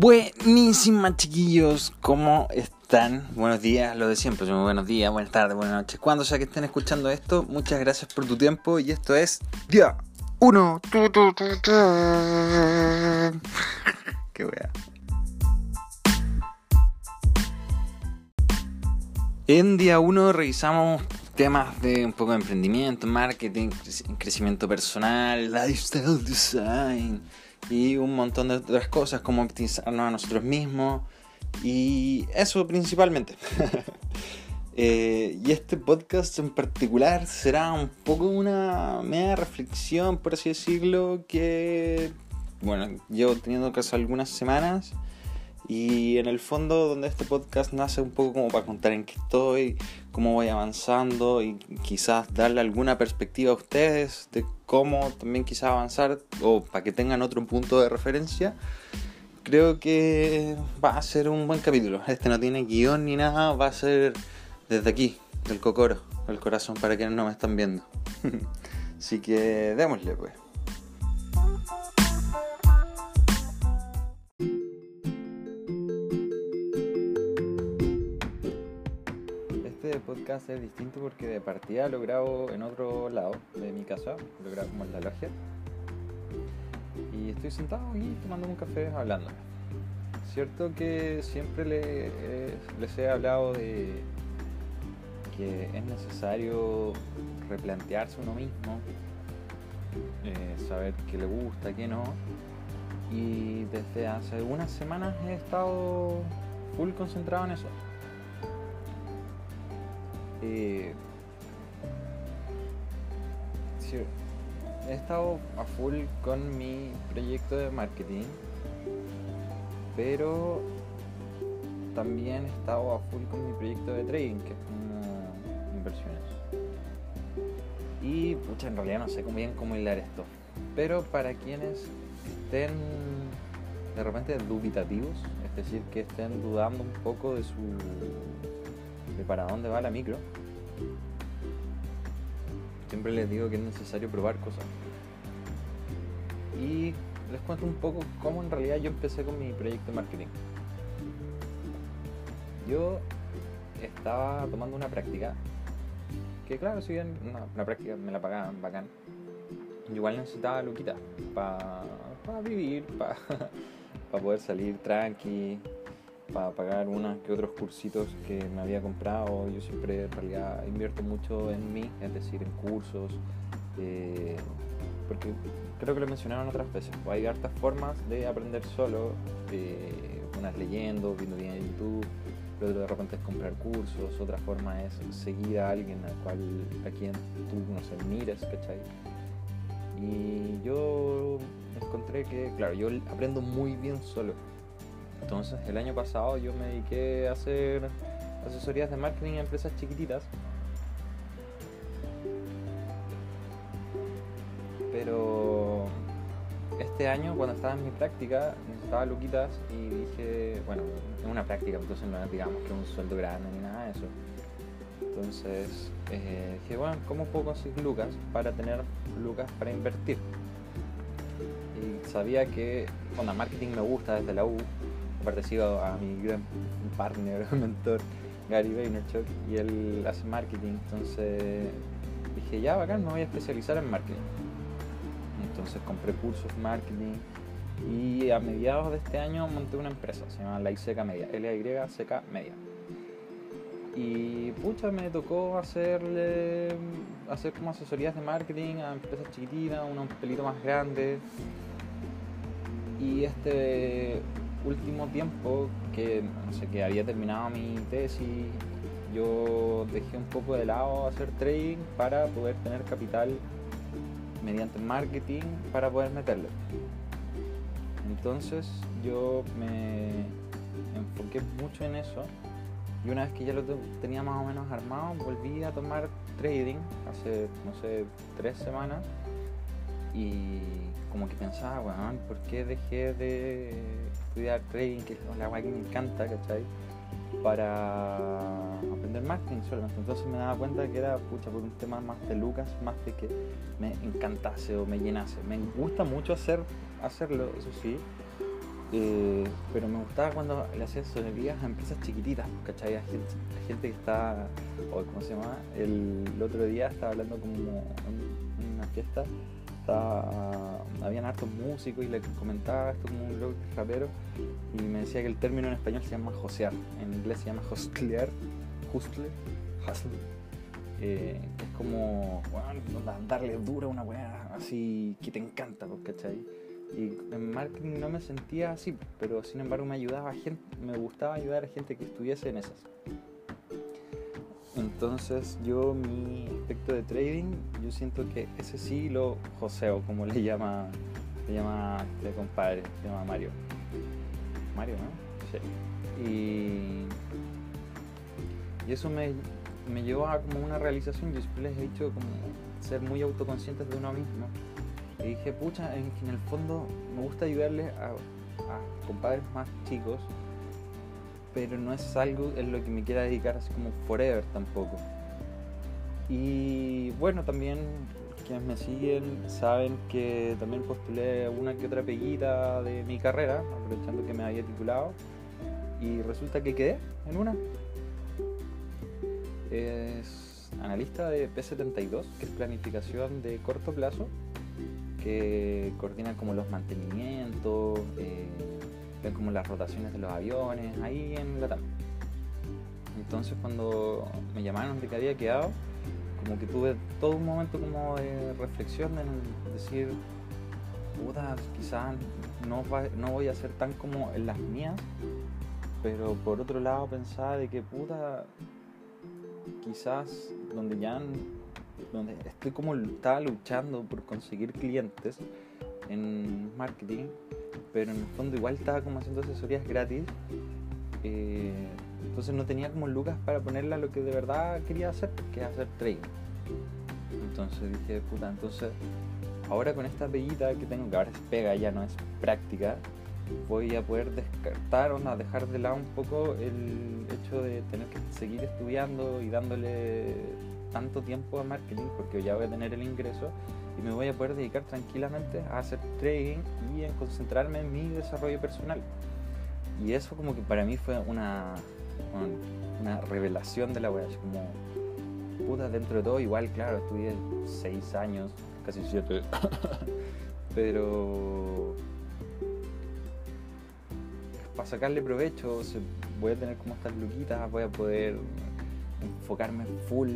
Buenísima chiquillos, ¿cómo están? Buenos días, lo de siempre, buenos días, buenas tardes, buenas noches. Cuando sea que estén escuchando esto, muchas gracias por tu tiempo y esto es Día 1. Qué wea. En día 1 revisamos temas de un poco de emprendimiento, marketing, crecimiento personal, lifestyle design y un montón de otras cosas como optimizarnos a nosotros mismos y eso principalmente. Eh, y este podcast en particular será un poco una media reflexión, por así decirlo, que bueno, llevo teniendo caso algunas semanas y en el fondo donde este podcast nace un poco como para contar en qué estoy, cómo voy avanzando y quizás darle alguna perspectiva a ustedes de cómo también quizás avanzar o para que tengan otro punto de referencia. Creo que va a ser un buen capítulo. Este no tiene guion ni nada, va a ser desde aquí, del cocoro, del corazón para quienes no me están viendo. Así que démosle pues. Podcast es distinto porque de partida lo grabo en otro lado de mi casa, lo grabo como en la logia. Y estoy sentado aquí tomando un café hablando. Cierto que siempre les he hablado de que es necesario replantearse uno mismo, eh, saber qué le gusta, qué no. Y desde hace unas semanas he estado full concentrado en eso eh, he estado a full con mi proyecto de marketing, pero también he estado a full con mi proyecto de trading, que es como inversiones. Y pucha, en realidad no sé bien cómo hilar esto. Pero para quienes estén de repente dubitativos, es decir, que estén dudando un poco de su de para dónde va la micro, siempre les digo que es necesario probar cosas. Y les cuento un poco cómo en realidad yo empecé con mi proyecto de marketing. Yo estaba tomando una práctica, que claro, si bien una, práctica me la pagaban bacán, igual necesitaba luquita para vivir, para poder salir tranqui, para pagar unos que otros cursitos que me había comprado. Yo siempre en realidad invierto mucho en mí, es decir, en cursos, eh, porque creo que lo mencionaron otras veces. Hay hartas formas de aprender solo, eh, unas leyendo, viendo bien en YouTube, lo otro de repente es comprar cursos, otra forma es seguir a alguien al cual, a quien tú, no sé, mires, ¿cachai? Y yo encontré que, claro, yo aprendo muy bien solo entonces, el año pasado yo me dediqué a hacer asesorías de marketing a empresas chiquititas. Pero este año, cuando estaba en mi práctica, necesitaba luquitas y dije, bueno, es una práctica, entonces no digamos que un sueldo grande ni nada de eso. Entonces eh, dije, bueno, ¿cómo puedo conseguir lucas para tener lucas para invertir? Y sabía que, bueno, marketing me gusta desde la U, parecido a mi gran partner, mentor, Gary Vaynerchuk, y él hace marketing, entonces dije, ya bacán, me voy a especializar en marketing. Entonces compré cursos marketing y a mediados de este año monté una empresa, se llama La Iseca Media, L-Y-C-K Media. Y pucha, me tocó hacerle, hacer como asesorías de marketing a empresas chiquititas, uno un pelito más grande. Y este último tiempo que, no sé, que había terminado mi tesis, yo dejé un poco de lado hacer trading para poder tener capital mediante marketing para poder meterle. Entonces yo me enfoqué mucho en eso y una vez que ya lo tenía más o menos armado, volví a tomar trading hace, no sé, tres semanas y como que pensaba, bueno, ¿por qué dejé de estudiar trading, que es la que me encanta, ¿cachai? Para aprender marketing solamente. Entonces me daba cuenta que era, pucha, por un tema más de Lucas, más de que me encantase o me llenase. Me gusta mucho hacer, hacerlo, eso sí, Eh, pero me gustaba cuando le hacía asesorías a empresas chiquititas, ¿cachai? A gente, gente que está, o ¿cómo se llama? El, otro día estaba hablando como en una fiesta, estaba, habían hartos músicos y le comentaba esto como un blog rapero y me decía que el término en español se llama josear, en inglés se llama hostlear, hustler, hustle. Eh, es como, darle dura a una weá así que te encanta, pues, ¿cachai? Y en marketing no me sentía así, pero sin embargo me ayudaba a gente, me gustaba ayudar a gente que estuviese en esas. Entonces yo mi aspecto de trading, yo siento que ese sí lo joseo, como le llama, le llama este compadre, se llama Mario. Mario, ¿no? Sí. Y, y eso me, me llevó a como una realización, yo siempre les he dicho como ser muy autoconscientes de uno mismo y dije, pucha, en, el fondo me gusta ayudarles a, compadres más chicos, pero no es algo en lo que me quiera dedicar así como forever tampoco. Y bueno, también quienes me siguen saben que también postulé una que otra peguita de mi carrera, aprovechando que me había titulado, y resulta que quedé en una. Es analista de P72, que es planificación de corto plazo que coordinan como los mantenimientos, eh, ven como las rotaciones de los aviones, ahí en la TAM. Entonces cuando me llamaron de que había quedado, como que tuve todo un momento como de reflexión en decir, puta, quizás no, no voy a ser tan como en las mías, pero por otro lado pensaba de que puta, quizás donde ya donde estoy como estaba luchando por conseguir clientes en marketing, pero en el fondo igual estaba como haciendo asesorías gratis. Eh, entonces no tenía como lucas para ponerla lo que de verdad quería hacer, que es hacer trading. Entonces dije, puta, entonces ahora con esta bellita que tengo, que ahora es pega, ya no es práctica, voy a poder descartar o dejar de lado un poco el hecho de tener que seguir estudiando y dándole tanto tiempo a marketing porque ya voy a tener el ingreso y me voy a poder dedicar tranquilamente a hacer trading y en concentrarme en mi desarrollo personal. Y eso como que para mí fue una, una revelación de la web, como, puta, dentro de todo, igual, claro, estudié seis años, casi siete, pero para sacarle provecho voy a tener como estas luquitas, voy a poder enfocarme full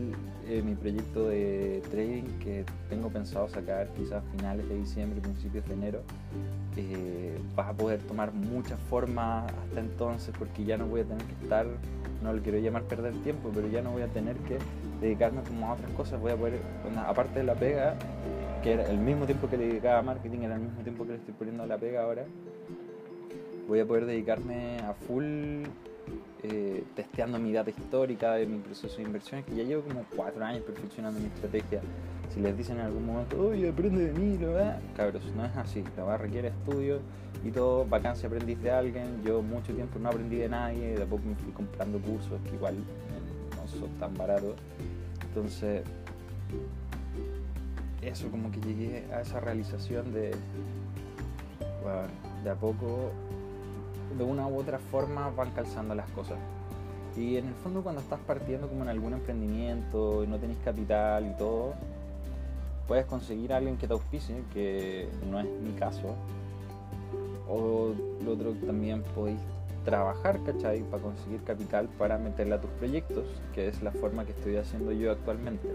en mi proyecto de trading que tengo pensado sacar quizás finales de diciembre, principios de enero. Eh, vas a poder tomar muchas formas hasta entonces porque ya no voy a tener que estar, no lo quiero llamar perder tiempo, pero ya no voy a tener que dedicarme como a otras cosas. Voy a poder, aparte de la pega, que era el mismo tiempo que le dedicaba a marketing, era el mismo tiempo que le estoy poniendo a la pega ahora, voy a poder dedicarme a full eh, testeando mi data histórica de mi proceso de inversiones, que ya llevo como cuatro años perfeccionando mi estrategia. Si les dicen en algún momento, oye, aprende de mí, lo cabros, no es así. La va requiere estudio y todo, vacancia aprendiz de alguien. Yo mucho tiempo no aprendí de nadie, de a poco me fui comprando cursos que igual eh, no son tan baratos. Entonces, eso como que llegué a esa realización de, de a poco de una u otra forma van calzando las cosas. Y en el fondo cuando estás partiendo como en algún emprendimiento y no tenés capital y todo, puedes conseguir a alguien que te auspicie, que no es mi caso. O lo otro también podéis trabajar, ¿cachai? Para conseguir capital para meterle a tus proyectos, que es la forma que estoy haciendo yo actualmente.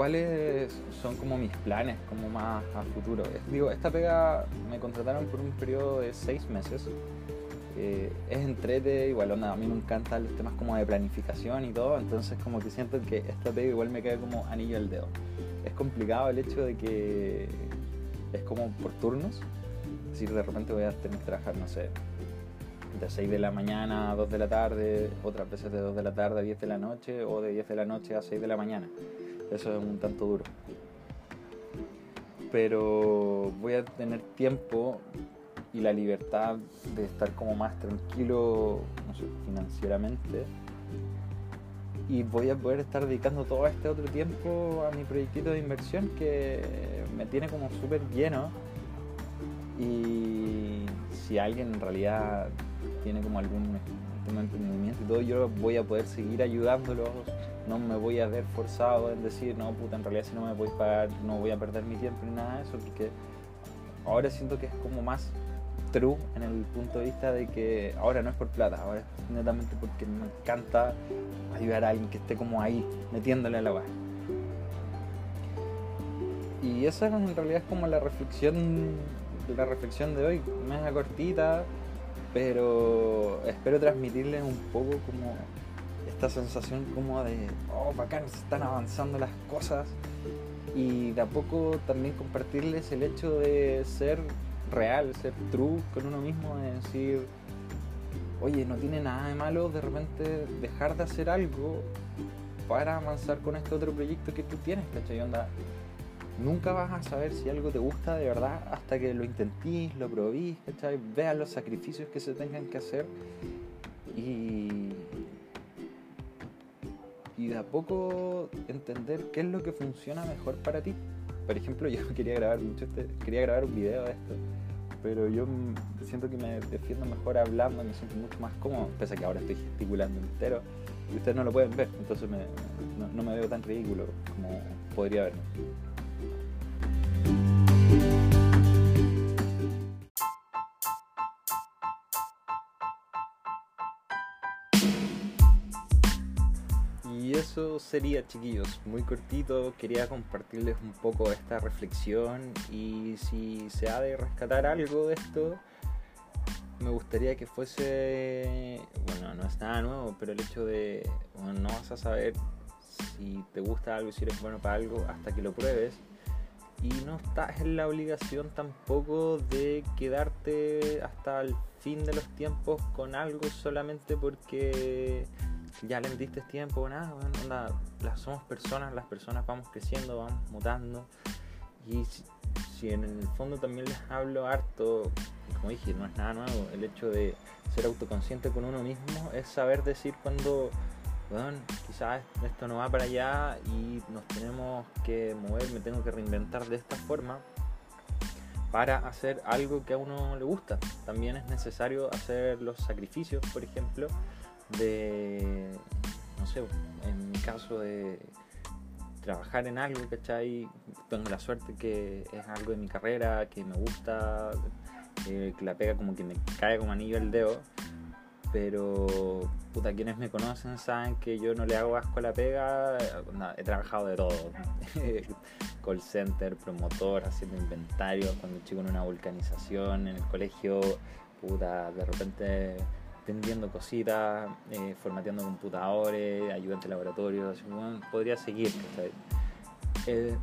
¿Cuáles son como mis planes, como más a futuro? digo, esta pega me contrataron por un periodo de seis meses. Eh, es entrete, igual onda, a mí me encantan los temas como de planificación y todo, entonces como que siento que esta pega igual me cae como anillo al dedo. Es complicado el hecho de que es como por turnos, es decir, de repente voy a tener que trabajar, no sé, de 6 de la mañana a 2 de la tarde, otras veces de 2 de la tarde a 10 de la noche o de 10 de la noche a 6 de la mañana. Eso es un tanto duro. Pero voy a tener tiempo y la libertad de estar como más tranquilo financieramente y voy a poder estar dedicando todo este otro tiempo a mi proyectito de inversión que me tiene como súper lleno Y si alguien en realidad tiene como algún y todo, yo voy a poder seguir ayudándolo. No me voy a ver forzado en decir, no, puta, en realidad si no me podéis pagar, no voy a perder mi tiempo ni nada de eso, porque ahora siento que es como más true en el punto de vista de que ahora no es por plata, ahora es netamente porque me encanta ayudar a alguien que esté como ahí, metiéndole a la base. Y esa en realidad es como la reflexión, la reflexión de hoy, más cortita, pero espero transmitirles un poco como esta sensación como de, oh, bacán, se están avanzando las cosas y de a poco también compartirles el hecho de ser real, ser true con uno mismo, de decir, oye, no tiene nada de malo de repente dejar de hacer algo para avanzar con este otro proyecto que tú tienes, ¿cachai? Onda, nunca vas a saber si algo te gusta de verdad hasta que lo intentís, lo probís, ¿cachai? Veas los sacrificios que se tengan que hacer y, y de a poco entender qué es lo que funciona mejor para ti. Por ejemplo, yo quería grabar mucho este, quería grabar un video de esto, pero yo siento que me defiendo mejor hablando, me siento mucho más cómodo, pese a que ahora estoy gesticulando entero y ustedes no lo pueden ver, entonces no, no me veo tan ridículo como podría verme. Sería, chiquillos, muy cortito. Quería compartirles un poco esta reflexión y si se ha de rescatar algo de esto, me gustaría que fuese, bueno, no es nada nuevo, pero el hecho de, no vas a saber si te gusta algo si eres bueno para algo hasta que lo pruebes y no estás en la obligación tampoco de quedarte hasta el fin de los tiempos con algo solamente porque ya le metiste tiempo, nada, bueno, somos personas, las personas vamos creciendo, vamos mutando y si, en el fondo también les hablo harto, como dije, no es nada nuevo, el hecho de ser autoconsciente con uno mismo es saber decir cuando bueno, quizás esto no va para allá y nos tenemos que mover, me tengo que reinventar de esta forma para hacer algo que a uno le gusta. También es necesario hacer los sacrificios, por ejemplo, de, no sé, en mi caso de trabajar en algo, ¿cachai? Tengo la suerte que es algo de mi carrera, que me gusta, eh, que la pega como que me cae como anillo el dedo pero puta, quienes me conocen saben que yo no le hago asco a la pega. he trabajado de todo: call center, promotor, haciendo inventario, cuando chico en una vulcanización, en el colegio, puta, de repente vendiendo cositas, eh, formateando computadores, ayudante de laboratorio, podría seguir. es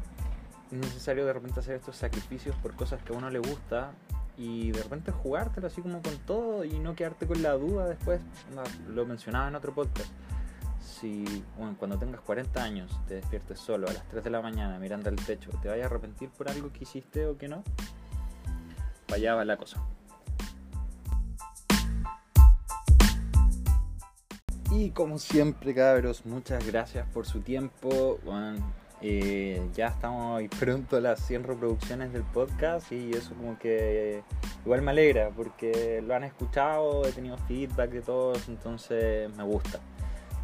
necesario de repente hacer estos sacrificios por cosas que a uno le gusta y de repente jugártelo así como con todo y no quedarte con la duda después. Lo mencionaba en otro podcast. Si cuando tengas 40 años te despiertes solo a las 3 de la mañana mirando al techo, ¿te vayas a arrepentir por algo que hiciste o que no? Vaya va la cosa. Y como siempre, cabros, muchas gracias por su tiempo. Eh, ya estamos pronto a las 100 reproducciones del podcast y eso como que igual me alegra porque lo han escuchado, he tenido feedback de todos, entonces me gusta.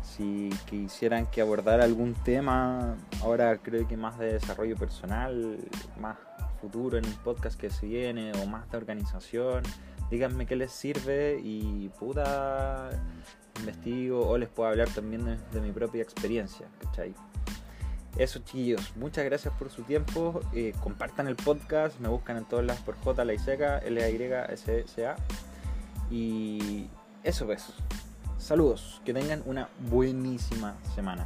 Si quisieran que abordara algún tema, ahora creo que más de desarrollo personal, más futuro en el podcast que se viene o más de organización, díganme qué les sirve y puta investigo o les puedo hablar también de, mi propia experiencia, ¿cachai? Eso, chiquillos, muchas gracias por su tiempo. Eh, compartan el podcast, me buscan en todas las por J, la Iseca, L, Y, S, C, A. Y eso pues. Saludos, que tengan una buenísima semana.